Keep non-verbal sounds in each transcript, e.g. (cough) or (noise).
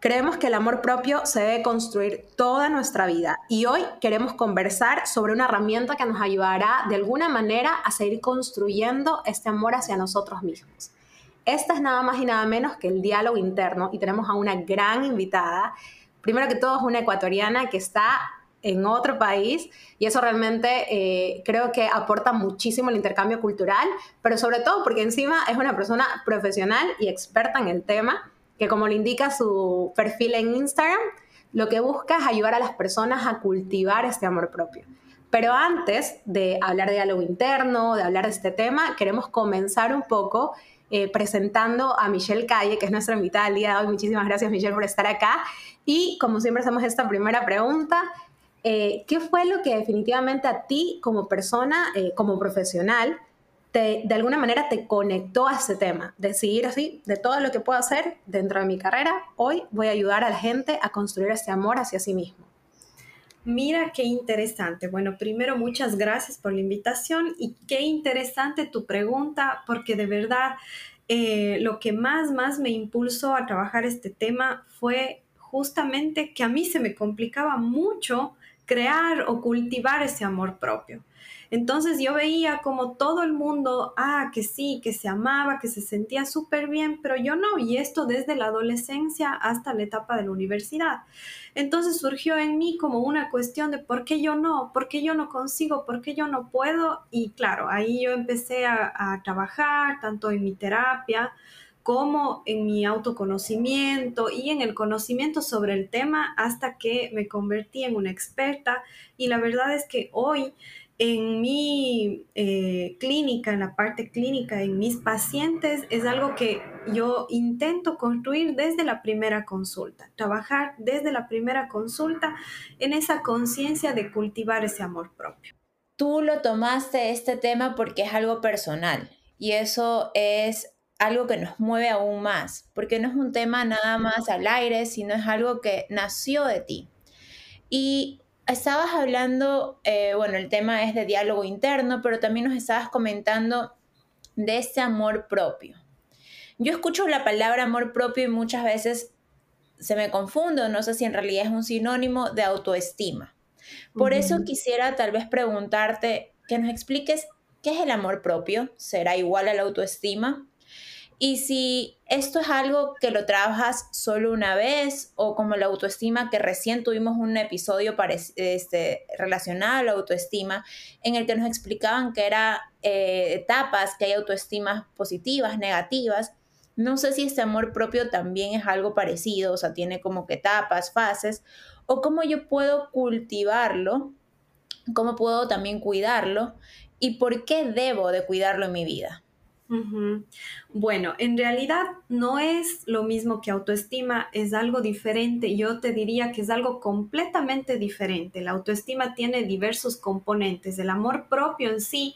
Creemos que el amor propio se debe construir toda nuestra vida y hoy queremos conversar sobre una herramienta que nos ayudará de alguna manera a seguir construyendo este amor hacia nosotros mismos. Esta es nada más y nada menos que el diálogo interno y tenemos a una gran invitada. Primero que todo es una ecuatoriana que está en otro país y eso realmente eh, creo que aporta muchísimo el intercambio cultural, pero sobre todo porque encima es una persona profesional y experta en el tema que como le indica su perfil en Instagram, lo que busca es ayudar a las personas a cultivar este amor propio. Pero antes de hablar de diálogo interno, de hablar de este tema, queremos comenzar un poco eh, presentando a Michelle Calle, que es nuestra invitada del día de hoy. Muchísimas gracias, Michelle, por estar acá. Y como siempre hacemos esta primera pregunta, eh, ¿qué fue lo que definitivamente a ti como persona, eh, como profesional, de alguna manera te conectó a ese tema, decidir así, de todo lo que puedo hacer dentro de mi carrera, hoy voy a ayudar a la gente a construir este amor hacia sí mismo. Mira qué interesante. Bueno, primero muchas gracias por la invitación y qué interesante tu pregunta, porque de verdad eh, lo que más, más me impulsó a trabajar este tema fue justamente que a mí se me complicaba mucho crear o cultivar ese amor propio. Entonces yo veía como todo el mundo, ah, que sí, que se amaba, que se sentía súper bien, pero yo no, y esto desde la adolescencia hasta la etapa de la universidad. Entonces surgió en mí como una cuestión de por qué yo no, por qué yo no consigo, por qué yo no puedo, y claro, ahí yo empecé a, trabajar tanto en mi terapia, como en mi autoconocimiento y en el conocimiento sobre el tema hasta que me convertí en una experta. Y la verdad es que hoy en mi eh, clínica, en la parte clínica, en mis pacientes, es algo que yo intento construir desde la primera consulta, trabajar desde la primera consulta en esa conciencia de cultivar ese amor propio. Tú lo tomaste este tema porque es algo personal y eso es algo que nos mueve aún más, porque no es un tema nada más al aire, sino es algo que nació de ti. Y estabas hablando, eh, bueno, el tema es de diálogo interno, pero también nos estabas comentando de ese amor propio. Yo escucho la palabra amor propio y muchas veces se me confundo, no sé si en realidad es un sinónimo de autoestima. Por eso quisiera tal vez preguntarte que nos expliques qué es el amor propio, ¿será igual a la autoestima? Y si esto es algo que lo trabajas solo una vez o como la autoestima, que recién tuvimos un episodio este, relacionado a la autoestima en el que nos explicaban que era eh, etapas, que hay autoestimas positivas, negativas. No sé si este amor propio también es algo parecido, o sea, tiene como que etapas, fases, o cómo yo puedo cultivarlo, cómo puedo también cuidarlo y por qué debo de cuidarlo en mi vida. Bueno, en realidad no es lo mismo que autoestima, es algo diferente. Yo te diría que es algo completamente diferente. La autoestima tiene diversos componentes. El amor propio en sí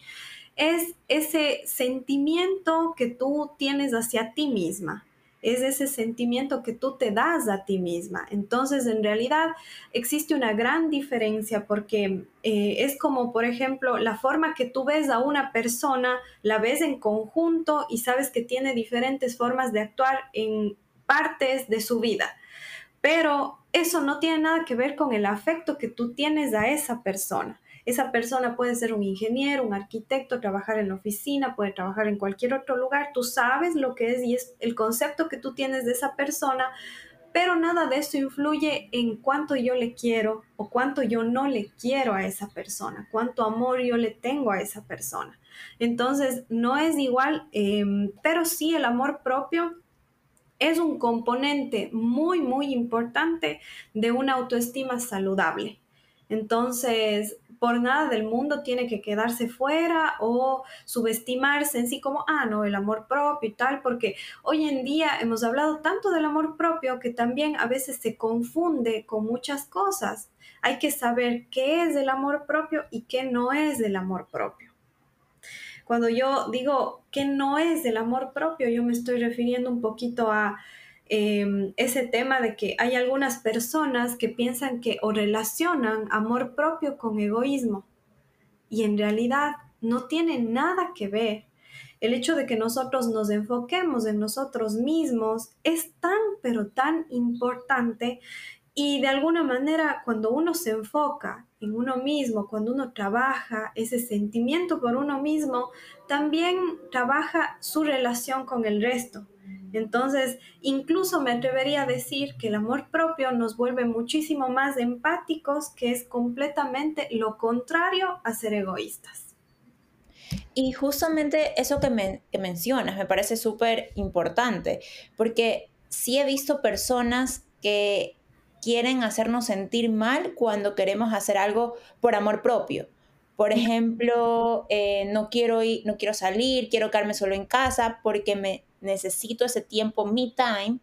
es ese sentimiento que tú tienes hacia ti misma es ese sentimiento que tú te das a ti misma. Entonces, en realidad, existe una gran diferencia porque eh, es como, por ejemplo, la forma que tú ves a una persona, la ves en conjunto y sabes que tiene diferentes formas de actuar en partes de su vida. Pero eso no tiene nada que ver con el afecto que tú tienes a esa persona. Esa persona puede ser un ingeniero, un arquitecto, trabajar en la oficina, puede trabajar en cualquier otro lugar. Tú sabes lo que es y es el concepto que tú tienes de esa persona, pero nada de eso influye en cuánto yo le quiero o cuánto yo no le quiero a esa persona, cuánto amor yo le tengo a esa persona. Entonces, no es igual, em, pero sí el amor propio es un componente muy, muy importante de una autoestima saludable. Entonces, por nada del mundo tiene que quedarse fuera o subestimarse en sí como, ah, no, el amor propio y tal, porque hoy en día hemos hablado tanto del amor propio que también a veces se confunde con muchas cosas. Hay que saber qué es el amor propio y qué no es del amor propio. Cuando yo digo que no es del amor propio, yo me estoy refiriendo un poquito a Em, ese tema de que hay algunas personas que piensan que o relacionan amor propio con egoísmo y en realidad no tiene nada que ver. El hecho de que nosotros nos enfoquemos en nosotros mismos es tan, pero tan importante y de alguna manera cuando uno se enfoca en uno mismo, cuando uno trabaja ese sentimiento por uno mismo, también trabaja su relación con el resto. Entonces, incluso me atrevería a decir que el amor propio nos vuelve muchísimo más empáticos, que es completamente lo contrario a ser egoístas. Y justamente eso que, que mencionas me parece súper importante, porque sí he visto personas que quieren hacernos sentir mal cuando queremos hacer algo por amor propio. Por ejemplo, eh, no, quiero ir, no quiero salir, quiero quedarme solo en casa porque me necesito ese tiempo, me time.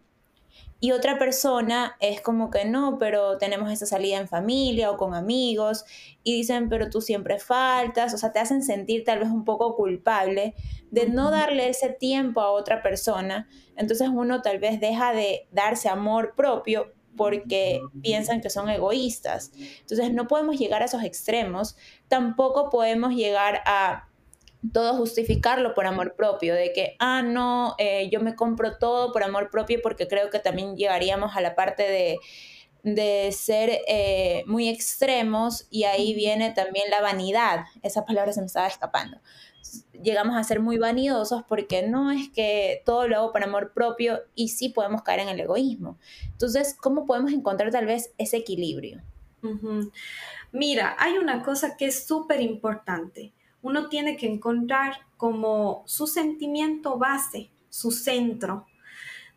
Y otra persona es como que no, pero tenemos esa salida en familia o con amigos y dicen, pero tú siempre faltas, o sea, te hacen sentir tal vez un poco culpable de no darle ese tiempo a otra persona. Entonces uno tal vez deja de darse amor propio porque piensan que son egoístas. Entonces no podemos llegar a esos extremos, tampoco podemos llegar a todo justificarlo por amor propio, de que, ah, no, eh, yo me compro todo por amor propio porque creo que también llegaríamos a la parte de, de ser eh, muy extremos y ahí viene también la vanidad, esa palabra se me estaba escapando llegamos a ser muy vanidosos porque no es que todo lo hago por amor propio y sí podemos caer en el egoísmo. Entonces, ¿cómo podemos encontrar tal vez ese equilibrio? Mira, hay una cosa que es súper importante. Uno tiene que encontrar como su sentimiento base, su centro.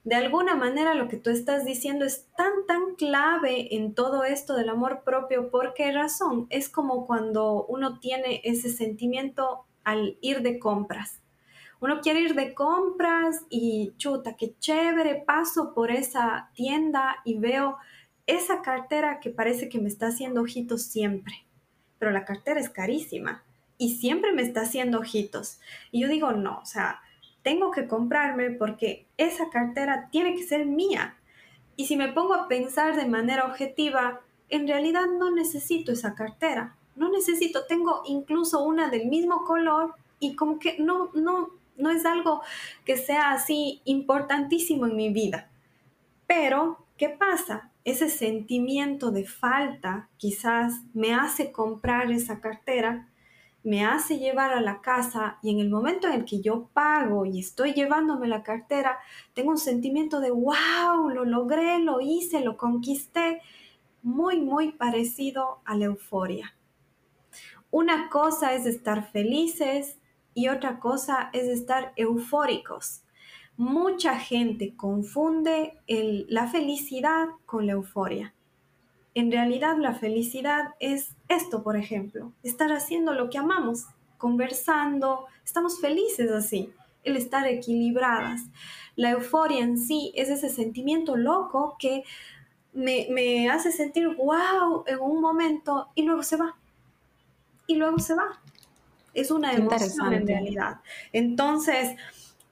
De alguna manera lo que tú estás diciendo es tan, tan clave en todo esto del amor propio. ¿Por qué razón? Es como cuando uno tiene ese sentimiento al ir de compras. Uno quiere ir de compras y chuta, qué chévere, paso por esa tienda y veo esa cartera que parece que me está haciendo ojitos siempre, pero la cartera es carísima y siempre me está haciendo ojitos. Y yo digo, no, o sea, tengo que comprarme porque esa cartera tiene que ser mía. Y si me pongo a pensar de manera objetiva, en realidad no necesito esa cartera no necesito, tengo incluso una del mismo color y como que no, no, no es algo que sea así importantísimo en mi vida. Pero, ¿qué pasa? Ese sentimiento de falta quizás me hace comprar esa cartera, me hace llevar a la casa y en el momento en el que yo pago y estoy llevándome la cartera, tengo un sentimiento de, wow, lo logré, lo hice, lo conquisté, muy, muy parecido a la euforia. Una cosa es estar felices y otra cosa es estar eufóricos. Mucha gente confunde la felicidad con la euforia. En realidad la felicidad es esto, por ejemplo, estar haciendo lo que amamos, conversando, estamos felices así, el estar equilibradas. La euforia en sí es ese sentimiento loco que me, me hace sentir wow en un momento y luego se va y luego se va. Es una emoción en realidad. Entonces,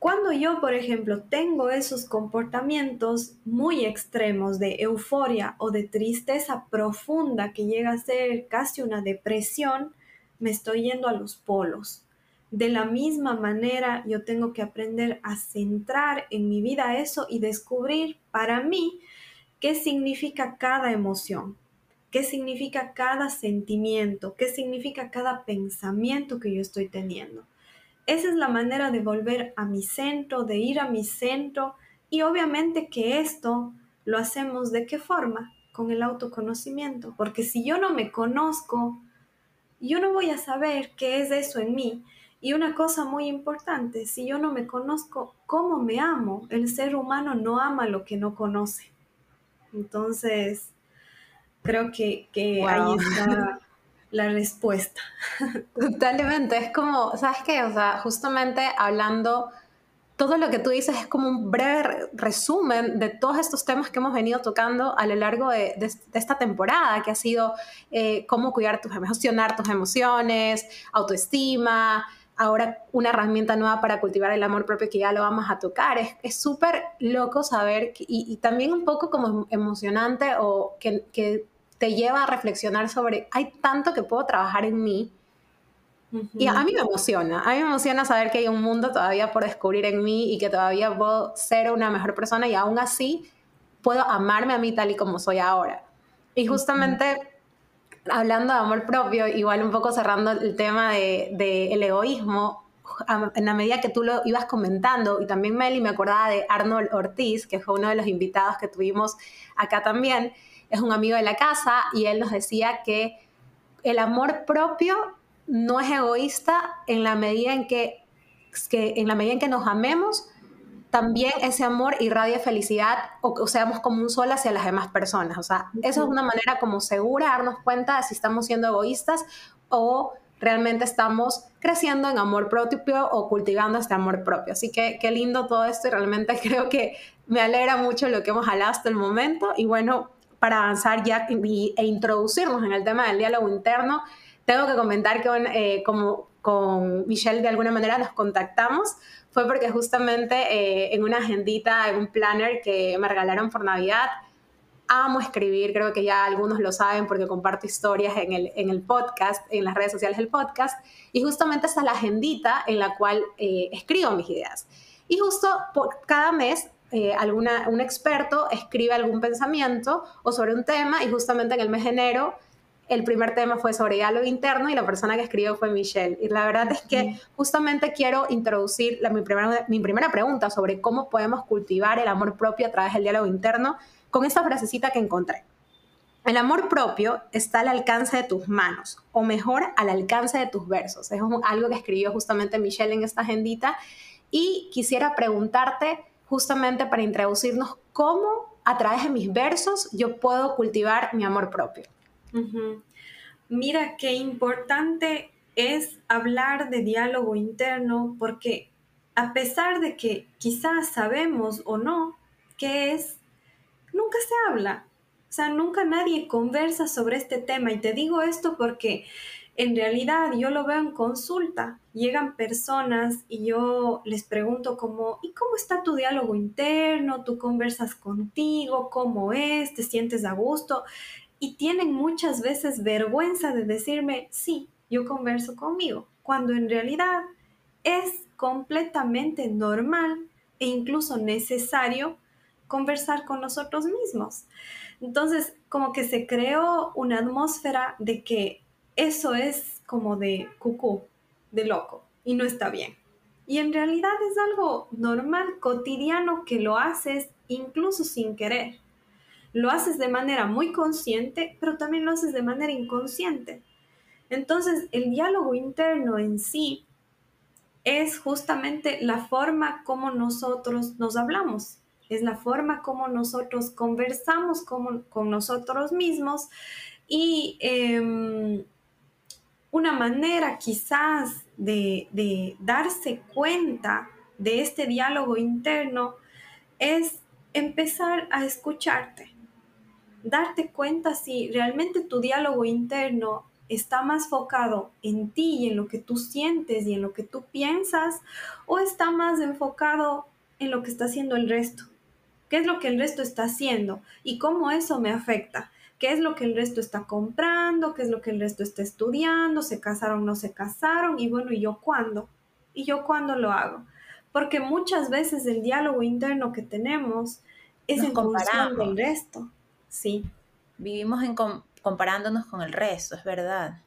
cuando yo, por ejemplo, tengo esos comportamientos muy extremos de euforia o de tristeza profunda que llega a ser casi una depresión, me estoy yendo a los polos. De la misma manera, yo tengo que aprender a centrar en mi vida eso y descubrir para mí qué significa cada emoción qué significa cada sentimiento, qué significa cada pensamiento que yo estoy teniendo. Esa es la manera de volver a mi centro, de ir a mi centro y obviamente que esto lo hacemos de qué forma? Con el autoconocimiento, porque si yo no me conozco, yo no voy a saber qué es eso en mí. Y una cosa muy importante, si yo no me conozco, ¿cómo me amo? El ser humano no ama lo que no conoce. Entonces, Creo que, ahí está la respuesta. (laughs) Totalmente, es como, ¿sabes qué? O sea, justamente hablando, todo lo que tú dices es como un breve resumen de todos estos temas que hemos venido tocando a lo largo de, esta temporada, que ha sido eh, cómo cuidar tus, gestionar tus emociones, autoestima, ahora una herramienta nueva para cultivar el amor propio que ya lo vamos a tocar. Es súper loco saber y, también un poco como emocionante o que, que te lleva a reflexionar sobre, hay tanto que puedo trabajar en mí. Y a mí me emociona, a mí me emociona saber que hay un mundo todavía por descubrir en mí y que todavía puedo ser una mejor persona y aún así puedo amarme a mí tal y como soy ahora. Y justamente hablando de amor propio, igual un poco cerrando el tema del de, el egoísmo, en la medida que tú lo ibas comentando, y también Meli me acordaba de Arnold Ortiz, que fue uno de los invitados que tuvimos acá también, es un amigo de la casa y él nos decía que el amor propio no es egoísta en la medida en que, que en la medida en que nos amemos, también ese amor irradia felicidad o, seamos como un sol hacia las demás personas. O sea, eso es una manera como segura de darnos cuenta de si estamos siendo egoístas o realmente estamos creciendo en amor propio o cultivando este amor propio. Así que qué lindo todo esto y realmente (laughs) creo que me alegra mucho lo que hemos hablado hasta el momento. Y bueno, para avanzar ya e introducirnos en el tema del diálogo interno, tengo que comentar que eh, como con Michelle de alguna manera nos contactamos fue porque justamente eh, en una agendita, en un planner que me regalaron por Navidad, amo escribir, creo que ya algunos lo saben porque comparto historias en el, en el podcast, en las redes sociales del podcast, y justamente está la agendita en la cual eh, escribo mis ideas. Y justo por cada mes eh, alguna, un experto escribe algún pensamiento o sobre un tema y justamente en el mes de enero el primer tema fue sobre diálogo interno y la persona que escribió fue Michelle. Y la verdad es que justamente quiero introducir la, mi, primera, mi primera pregunta sobre cómo podemos cultivar el amor propio a través del diálogo interno con esta frasecita que encontré. El amor propio está al alcance de tus manos, o mejor, al alcance de tus versos. Es algo que escribió justamente Michelle en esta agendita. Y quisiera preguntarte, justamente para introducirnos cómo a través de mis versos yo puedo cultivar mi amor propio. Mira qué importante es hablar de diálogo interno porque a pesar de que quizás sabemos o no qué es, nunca se habla. O sea, nunca nadie conversa sobre este tema. Y te digo esto porque en realidad yo lo veo en consulta. Llegan personas y yo les pregunto como, ¿y cómo está tu diálogo interno? ¿Tú conversas contigo? ¿Cómo es? ¿Te sientes a gusto? Y tienen muchas veces vergüenza de decirme, sí, yo converso conmigo, cuando en realidad es completamente normal e incluso necesario conversar con nosotros mismos. Entonces, como que se creó una atmósfera de que eso es como de cucú, de loco, y no está bien. Y en realidad es algo normal, cotidiano, que lo haces incluso sin querer. Lo haces de manera muy consciente, pero también lo haces de manera inconsciente. Entonces, el diálogo interno en sí es justamente la forma como nosotros nos hablamos, es la forma como nosotros conversamos con, con nosotros mismos y em, una manera quizás de, darse cuenta de este diálogo interno es empezar a escucharte, darte cuenta si realmente tu diálogo interno está más focado en ti y en lo que tú sientes y en lo que tú piensas o está más enfocado en lo que está haciendo el resto. ¿Qué es lo que el resto está haciendo y cómo eso me afecta? Qué es lo que el resto está comprando, qué es lo que el resto está estudiando, se casaron, no se casaron, y bueno, ¿y yo cuándo? ¿Y yo cuándo lo hago? Porque muchas veces el diálogo interno que tenemos es en comparación del resto. Sí. Vivimos en comparándonos con el resto, es verdad.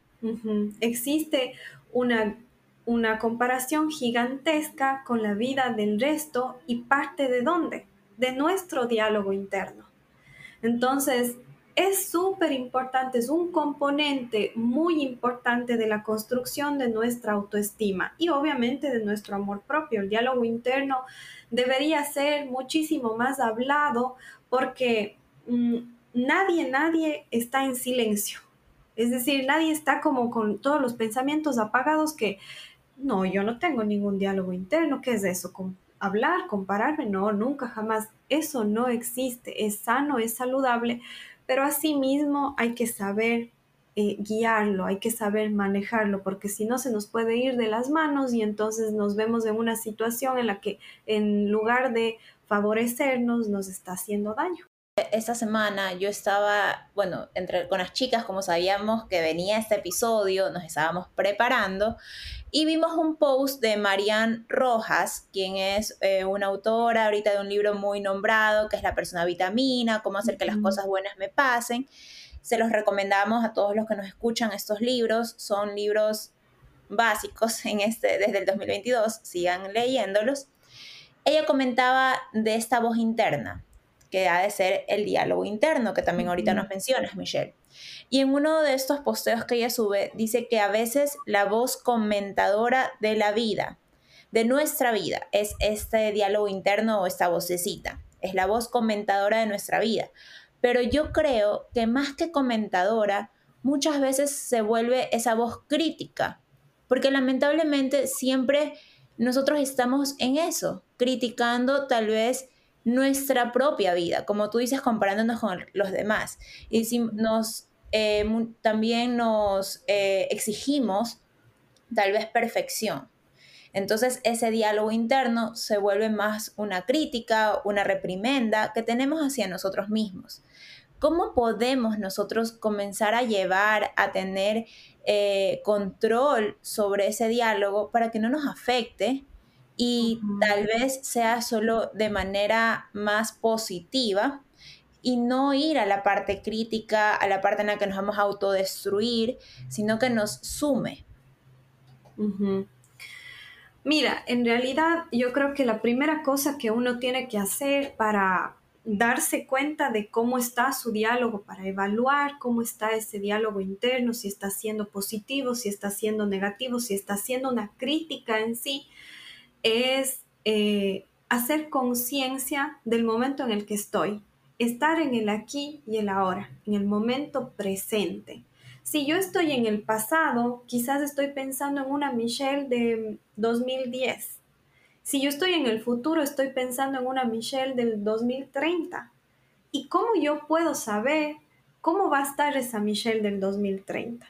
Existe una, una comparación gigantesca con la vida del resto y parte de dónde? De nuestro diálogo interno. Entonces, es súper importante, es un componente muy importante de la construcción de nuestra autoestima y obviamente de nuestro amor propio. El diálogo interno debería ser muchísimo más hablado porque mm, nadie, nadie está en silencio. Es decir, nadie está como con todos los pensamientos apagados que, no, yo no tengo ningún diálogo interno, ¿qué es eso? Con hablar, compararme, no, nunca, jamás. Eso no existe, es sano, es saludable, pero asimismo hay que saber eh, guiarlo, hay que saber manejarlo, porque si no se nos puede ir de las manos y entonces nos vemos en una situación en la que en lugar de favorecernos nos está haciendo daño. Esta semana yo estaba, bueno, entre, con las chicas, como sabíamos que venía este episodio, nos estábamos preparando y vimos un post de Marianne Rojas, quien es eh, una autora ahorita de un libro muy nombrado, que es La persona vitamina, cómo hacer que las cosas buenas me pasen. Se los recomendamos a todos los que nos escuchan estos libros. Son libros básicos en este, desde el 2022. Sigan leyéndolos. Ella comentaba de esta voz interna, que ha de ser el diálogo interno, que también ahorita nos mencionas, Michelle. Y en uno de estos posteos que ella sube, dice que a veces la voz comentadora de la vida, de nuestra vida, es este diálogo interno o esta vocecita. Es la voz comentadora de nuestra vida pero yo creo que más que comentadora, muchas veces se vuelve esa voz crítica, porque lamentablemente siempre nosotros estamos en eso, criticando tal vez nuestra propia vida, como tú dices, comparándonos con los demás. Y si nos, eh, también nos eh, exigimos tal vez perfección. Entonces ese diálogo interno se vuelve más una crítica, una reprimenda que tenemos hacia nosotros mismos. ¿Cómo podemos nosotros comenzar a llevar, a tener eh, control sobre ese diálogo para que no nos afecte y tal vez sea solo de manera más positiva y no ir a la parte crítica, a la parte en la que nos vamos a autodestruir, sino que nos sume? Mira, en realidad yo creo que la primera cosa que uno tiene que hacer para darse cuenta de cómo está su diálogo, para evaluar cómo está ese diálogo interno, si está siendo positivo, si está siendo negativo, si está siendo una crítica en sí, es eh, hacer conciencia del momento en el que estoy, estar en el aquí y el ahora, en el momento presente. Si yo estoy en el pasado, quizás estoy pensando en una Michelle de 2010. Si yo estoy en el futuro, estoy pensando en una Michelle del 2030. ¿Y cómo yo puedo saber cómo va a estar esa Michelle del 2030?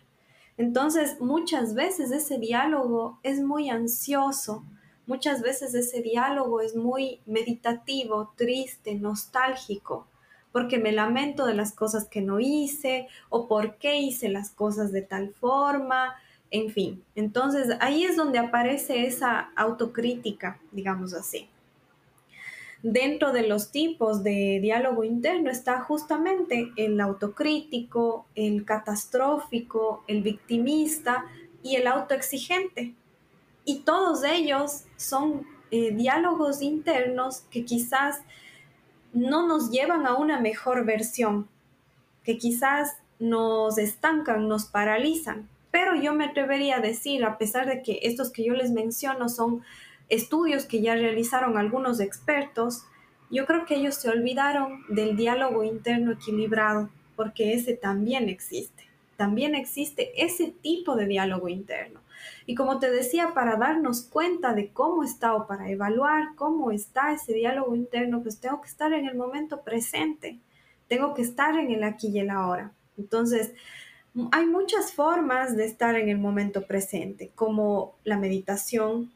Entonces, muchas veces ese diálogo es muy ansioso, muchas veces ese diálogo es muy meditativo, triste, nostálgico porque me lamento de las cosas que no hice o por qué hice las cosas de tal forma, en fin. Entonces ahí es donde aparece esa autocrítica, digamos así. Dentro de los tipos de diálogo interno está justamente el autocrítico, el catastrófico, el victimista y el autoexigente. Y todos ellos son eh, diálogos internos que quizás no nos llevan a una mejor versión, que quizás nos estancan, nos paralizan. Pero yo me atrevería a decir, a pesar de que estos que yo les menciono son estudios que ya realizaron algunos expertos, yo creo que ellos se olvidaron del diálogo interno equilibrado, porque ese también existe. También existe ese tipo de diálogo interno. Y como te decía, para darnos cuenta de cómo está o para evaluar cómo está ese diálogo interno, pues tengo que estar en el momento presente, tengo que estar en el aquí y el ahora. Entonces, hay muchas formas de estar en el momento presente, como la meditación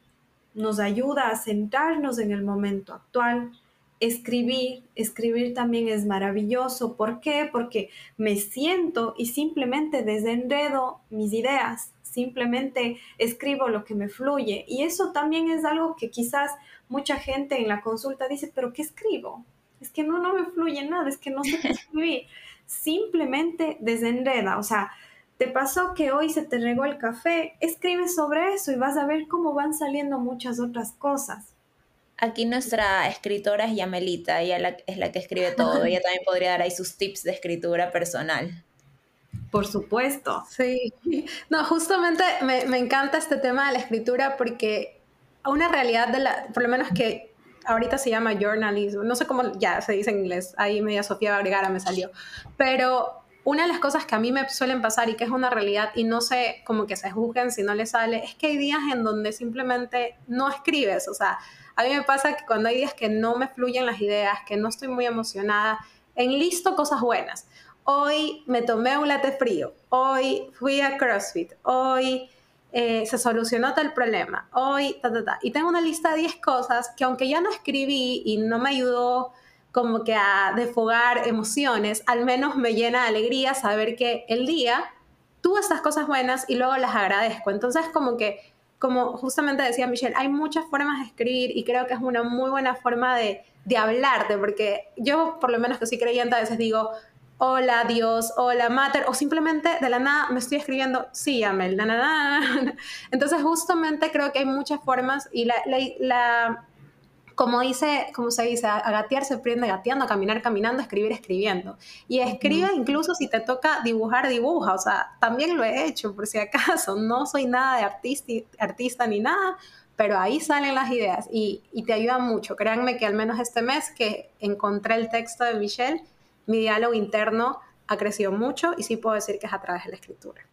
nos ayuda a centrarnos en el momento actual, escribir, escribir también es maravilloso. ¿Por qué? Porque me siento y simplemente desenredo mis ideas, simplemente escribo lo que me fluye. Y eso también es algo que quizás mucha gente en la consulta dice, pero ¿qué escribo? Es que no, no me fluye nada, es que no sé qué (laughs) escribir. Simplemente desenreda, o sea, te pasó que hoy se te regó el café, escribe sobre eso y vas a ver cómo van saliendo muchas otras cosas. Aquí nuestra escritora es Yamelita, ella es la que escribe todo, ella también podría dar ahí sus tips de escritura personal. Por supuesto. Sí. (laughs) No, justamente me, me, encanta este tema de la escritura porque una realidad de la, por lo menos que ahorita se llama journalism, no sé cómo ya se dice en inglés, ahí media Sofía Vergara me salió, pero una de las cosas que a mí me suelen pasar y que es una realidad y no sé como que se juzguen si no les sale, es que hay días en donde simplemente no escribes. O sea, a mí me pasa que cuando hay días que no me fluyen las ideas, que no estoy muy emocionada, enlisto cosas buenas. Hoy me tomé un latte frío, hoy fui a CrossFit, hoy eh, se solucionó tal problema, hoy, ta, ta, ta. Y tengo una lista de 10 cosas que aunque ya no escribí y no me ayudó como que a desfogar emociones, al menos me llena de alegría saber que el día tuvo estas cosas buenas y luego las agradezco. Entonces, como que, como justamente decía Michelle, hay muchas formas de escribir y creo que es una muy buena forma de, de hablarte, porque yo, por lo menos que soy creyente, a veces digo, hola Dios, hola Mater, o simplemente de la nada me estoy escribiendo, sí, Amel, la nada. (laughs) Entonces, justamente creo que hay muchas formas y la, la como dice, como se dice, a gatear se prende gateando, a caminar caminando, a escribir escribiendo. Y escribe incluso si te toca dibujar, dibuja. O sea, también lo he hecho por si acaso. No soy nada de artista, artista ni nada, pero ahí salen las ideas y, y te ayuda mucho. Créanme que al menos este mes que encontré el texto de Michelle, mi diálogo interno ha crecido mucho y sí puedo decir que es a través de la escritura.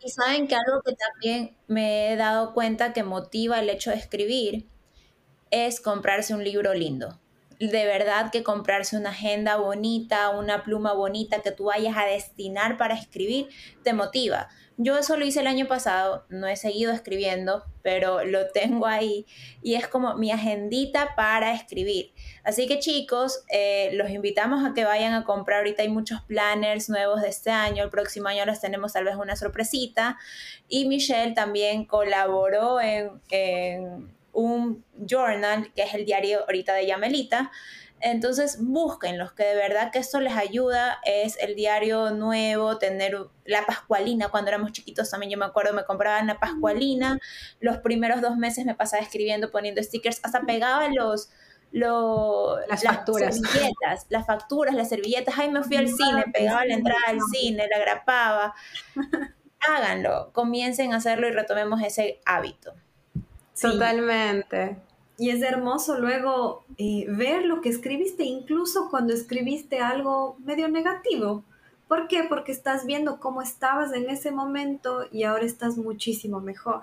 Y saben que algo que también me he dado cuenta que motiva el hecho de escribir es comprarse un libro lindo. De verdad que comprarse una agenda bonita, una pluma bonita que tú vayas a destinar para escribir, te motiva. Yo eso lo hice el año pasado, no he seguido escribiendo, pero lo tengo ahí y es como mi agendita para escribir. Así que chicos, eh, los invitamos a que vayan a comprar. Ahorita hay muchos planners nuevos de este año, el próximo año les tenemos tal vez una sorpresita. Y Michelle también colaboró en un journal, que es el diario ahorita de Yamelita. Entonces busquen los que de verdad que esto les ayuda. Es el diario nuevo, tener la Pascualina. Cuando éramos chiquitos también yo me acuerdo, me compraban la Pascualina. Los primeros dos meses me pasaba escribiendo, poniendo stickers, hasta pegaba los, las, facturas. servilletas, las facturas, las servilletas. Ay, me fui al cine, pegaba la entrada al cine, la grapaba. (laughs) Háganlo, comiencen a hacerlo y retomemos ese hábito. Totalmente. Y es hermoso luego eh, ver lo que escribiste, incluso cuando escribiste algo medio negativo. ¿Por qué? Porque estás viendo cómo estabas en ese momento y ahora estás muchísimo mejor.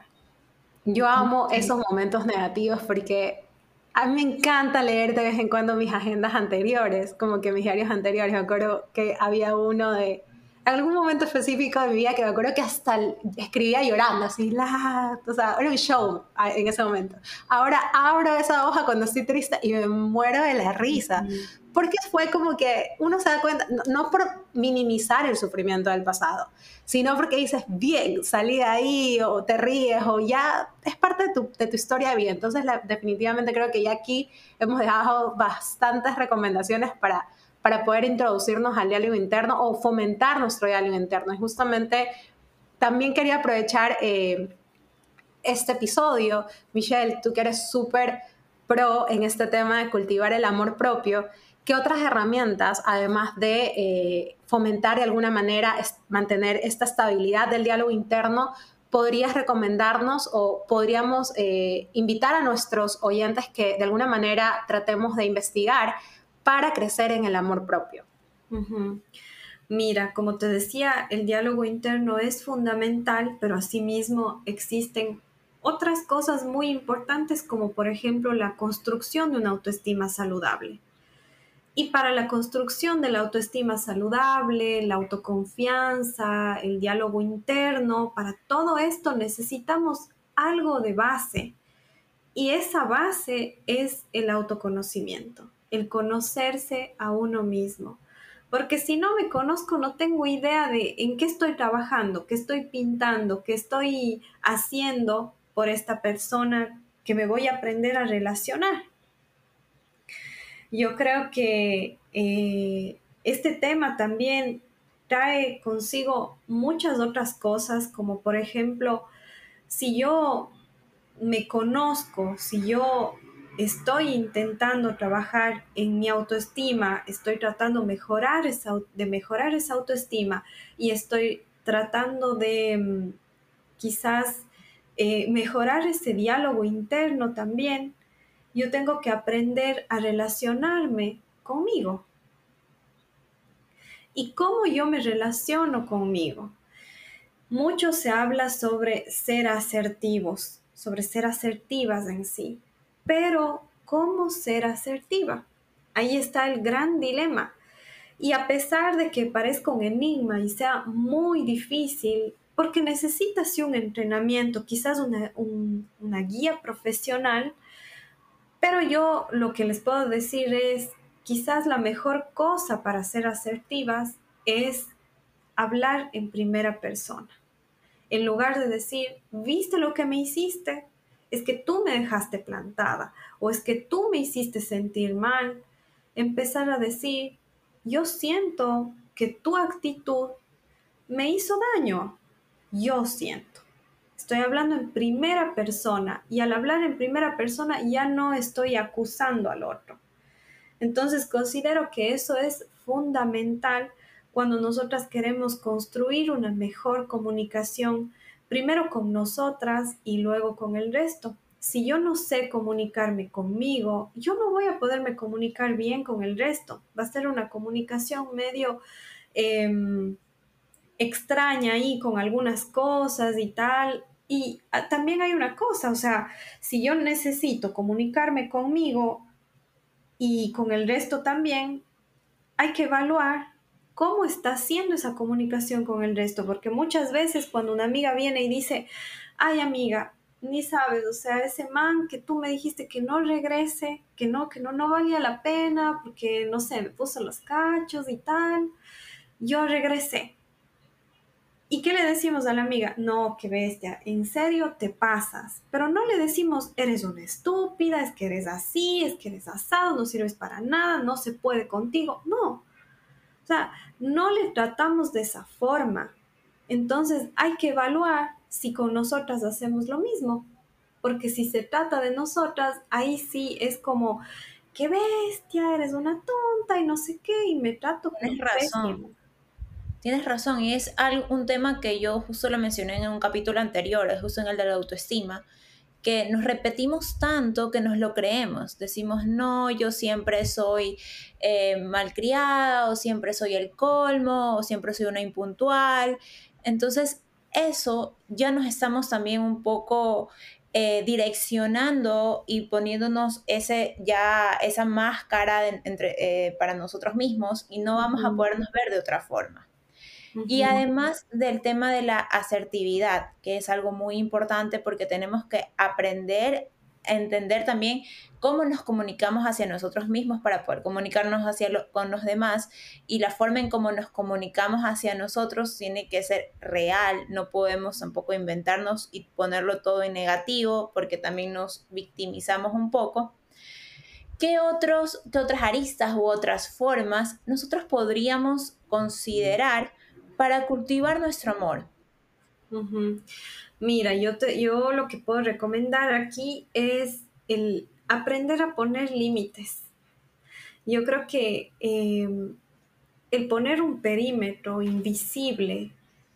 Yo amo esos momentos negativos porque a mí me encanta leer de vez en cuando mis agendas anteriores, como que mis diarios anteriores. Me acuerdo que había uno de algún momento específico de mi vida que me acuerdo que hasta escribía llorando, así, la, o sea, era un show en ese momento. Ahora abro esa hoja cuando estoy triste y me muero de la risa, porque fue como que uno se da cuenta, no, por minimizar el sufrimiento del pasado, sino porque dices, bien, salí de ahí, o te ríes, o ya es parte de tu, de tu historia de vida. Entonces, definitivamente creo que ya aquí hemos dejado bastantes recomendaciones para para poder introducirnos al diálogo interno o fomentar nuestro diálogo interno. Y justamente también quería aprovechar eh, este episodio, Michelle, tú que eres súper pro en este tema de cultivar el amor propio, ¿qué otras herramientas, además de eh, fomentar de alguna manera mantener esta estabilidad del diálogo interno, podrías recomendarnos o podríamos eh, invitar a nuestros oyentes que de alguna manera tratemos de investigar para crecer en el amor propio. Mira, como te decía, el diálogo interno es fundamental, pero asimismo existen otras cosas muy importantes como por ejemplo la construcción de una autoestima saludable. Y para la construcción de la autoestima saludable, la autoconfianza, el diálogo interno, para todo esto necesitamos algo de base. Y esa base es el autoconocimiento el conocerse a uno mismo. Porque si no me conozco, no tengo idea de en qué estoy trabajando, qué estoy pintando, qué estoy haciendo por esta persona que me voy a aprender a relacionar. Yo creo que eh, este tema también trae consigo muchas otras cosas, como por ejemplo, si yo me conozco, si yo estoy intentando trabajar en mi autoestima, estoy tratando de mejorar esa autoestima y estoy tratando de mm, quizás eh, mejorar ese diálogo interno también, yo tengo que aprender a relacionarme conmigo. y cómo yo me relaciono conmigo. Mucho se habla sobre ser asertivos, sobre ser asertivas en sí, pero ¿cómo ser asertiva? Ahí está el gran dilema. Y a pesar de que parezca un enigma y sea muy difícil, porque necesitas un entrenamiento, quizás una, una guía profesional, pero yo lo que les puedo decir es, quizás la mejor cosa para ser asertivas es hablar en primera persona. En lugar de decir, ¿viste lo que me hiciste? Es que tú me dejaste plantada o es que tú me hiciste sentir mal. Empezar a decir, yo siento que tu actitud me hizo daño. Yo siento. Estoy hablando en primera persona y al hablar en primera persona ya no estoy acusando al otro. Entonces considero que eso es fundamental cuando nosotras queremos construir una mejor comunicación, primero con nosotras y luego con el resto. Si yo no sé comunicarme conmigo, yo no voy a poderme comunicar bien con el resto. Va a ser una comunicación medio em, extraña ahí con algunas cosas y tal. Y ah, también hay una cosa, o sea, si yo necesito comunicarme conmigo y con el resto también, hay que evaluar cómo está haciendo esa comunicación con el resto, porque muchas veces cuando una amiga viene y dice, ay amiga, ni sabes, o sea, ese man que tú me dijiste que no regrese, que no, que no, no valía la pena, porque no sé, me puso los cachos y tal, yo regresé. ¿Y qué le decimos a la amiga? No, qué bestia, en serio te pasas. Pero no le decimos, eres una estúpida, es que eres así, es que eres asado, no sirves para nada, no se puede contigo. No. O sea, no le tratamos de esa forma. Entonces hay que evaluar si con nosotras hacemos lo mismo. Porque si se trata de nosotras, ahí sí es como, qué bestia, eres una tonta y no sé qué, y me trato con razón. Tienes razón, y es algo, un tema que yo justo lo mencioné en un capítulo anterior, es justo en el de la autoestima, que nos repetimos tanto que nos lo creemos. Decimos, no, yo siempre soy eh, malcriada, o siempre soy el colmo, o siempre soy una impuntual. Entonces, eso ya nos estamos también un poco eh, direccionando y poniéndonos ese, ya esa máscara entre, eh, para nosotros mismos y no vamos a podernos ver de otra forma. Y además del tema de la asertividad, que es algo muy importante porque tenemos que aprender a entender también cómo nos comunicamos hacia nosotros mismos para poder comunicarnos hacia con los demás. Y la forma en cómo nos comunicamos hacia nosotros tiene que ser real, no podemos tampoco inventarnos y ponerlo todo en negativo porque también nos victimizamos un poco. ¿Qué, otros, qué otras aristas u otras formas nosotros podríamos considerar para cultivar nuestro amor? Mira, yo, te, yo lo que puedo recomendar aquí es el aprender a poner límites. Yo creo que em, el poner un perímetro invisible,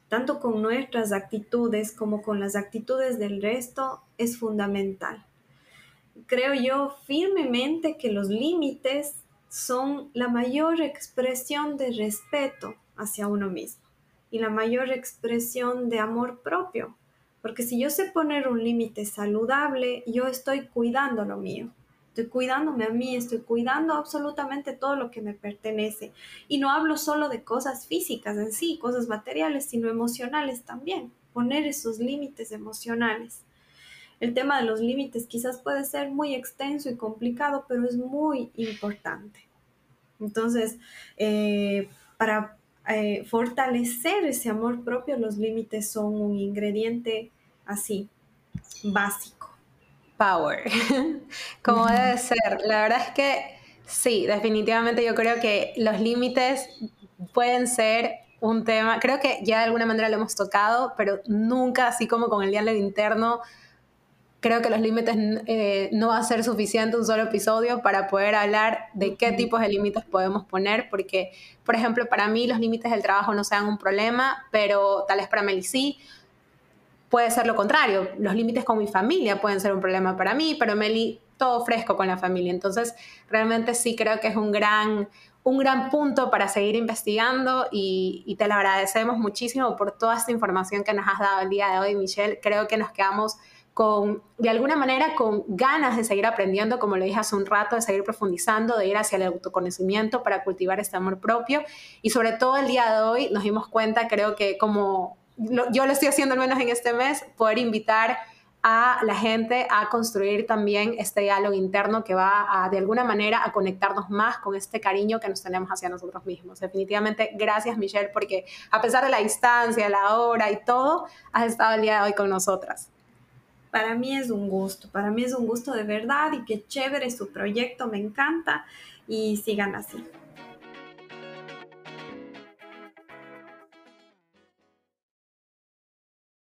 tanto con nuestras actitudes como con las actitudes del resto, es fundamental. Creo yo firmemente que los límites son la mayor expresión de respeto hacia uno mismo y la mayor expresión de amor propio. Porque si yo sé poner un límite saludable, yo estoy cuidando lo mío. Estoy cuidándome a mí, estoy cuidando absolutamente todo lo que me pertenece. Y no hablo solo de cosas físicas en sí, cosas materiales, sino emocionales también. Poner esos límites emocionales. El tema de los límites quizás puede ser muy extenso y complicado, pero es muy importante. Entonces, eh, para eh, fortalecer ese amor propio, los límites son un ingrediente así, básico. Power, (laughs) como debe ser. La verdad es que sí, definitivamente yo creo que los límites pueden ser un tema, creo que ya de alguna manera lo hemos tocado, pero nunca así como con el diálogo interno creo que los límites eh, no va a ser suficiente un solo episodio para poder hablar de qué tipos de límites podemos poner, porque, por ejemplo, para mí los límites del trabajo no sean un problema, pero tal vez para Meli sí. Puede ser lo contrario, los límites con mi familia pueden ser un problema para mí, pero Meli todo fresco con la familia. Entonces, realmente sí creo que es un gran, un gran punto para seguir investigando y, y, te lo agradecemos muchísimo por toda esta información que nos has dado el día de hoy, Michelle. Creo que nos quedamos con, de alguna manera, con ganas de seguir aprendiendo, como lo dije hace un rato, de seguir profundizando, de ir hacia el autoconocimiento para cultivar este amor propio. Y sobre todo el día de hoy nos dimos cuenta, creo que como yo lo estoy haciendo al menos en este mes, poder invitar a la gente a construir también este diálogo interno que va de alguna manera, a conectarnos más con este cariño que nos tenemos hacia nosotros mismos. Definitivamente, gracias Michelle, porque a pesar de la distancia, la hora y todo, has estado el día de hoy con nosotras. Para mí es un gusto, para mí es un gusto de verdad y qué chévere su proyecto, me encanta y sigan así.